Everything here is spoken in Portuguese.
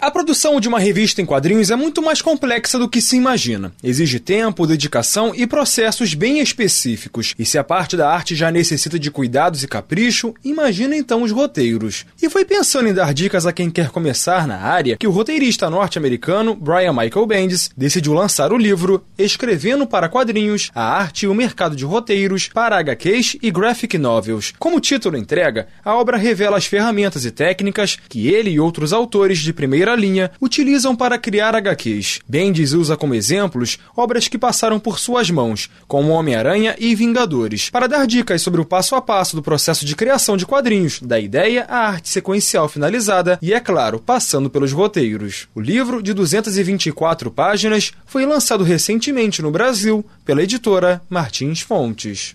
A produção de uma revista em quadrinhos é muito mais complexa do que se imagina. Exige tempo, dedicação e processos bem específicos. E se a parte da arte já necessita de cuidados e capricho, imagina então os roteiros. E foi pensando em dar dicas a quem quer começar na área que o roteirista norte-americano Brian Michael Bendis decidiu lançar o livro Escrevendo para Quadrinhos: A Arte e o Mercado de Roteiros para HQs e Graphic Novels. Como título entrega, a obra revela as ferramentas e técnicas que ele e outros autores de primeira linha utilizam para criar HQs. Bendis usa como exemplos obras que passaram por suas mãos, como Homem-Aranha e Vingadores, para dar dicas sobre o passo a passo do processo de criação de quadrinhos, da ideia à arte sequencial finalizada e, é claro, passando pelos roteiros. O livro, de 224 páginas, foi lançado recentemente no Brasil pela editora Martins Fontes.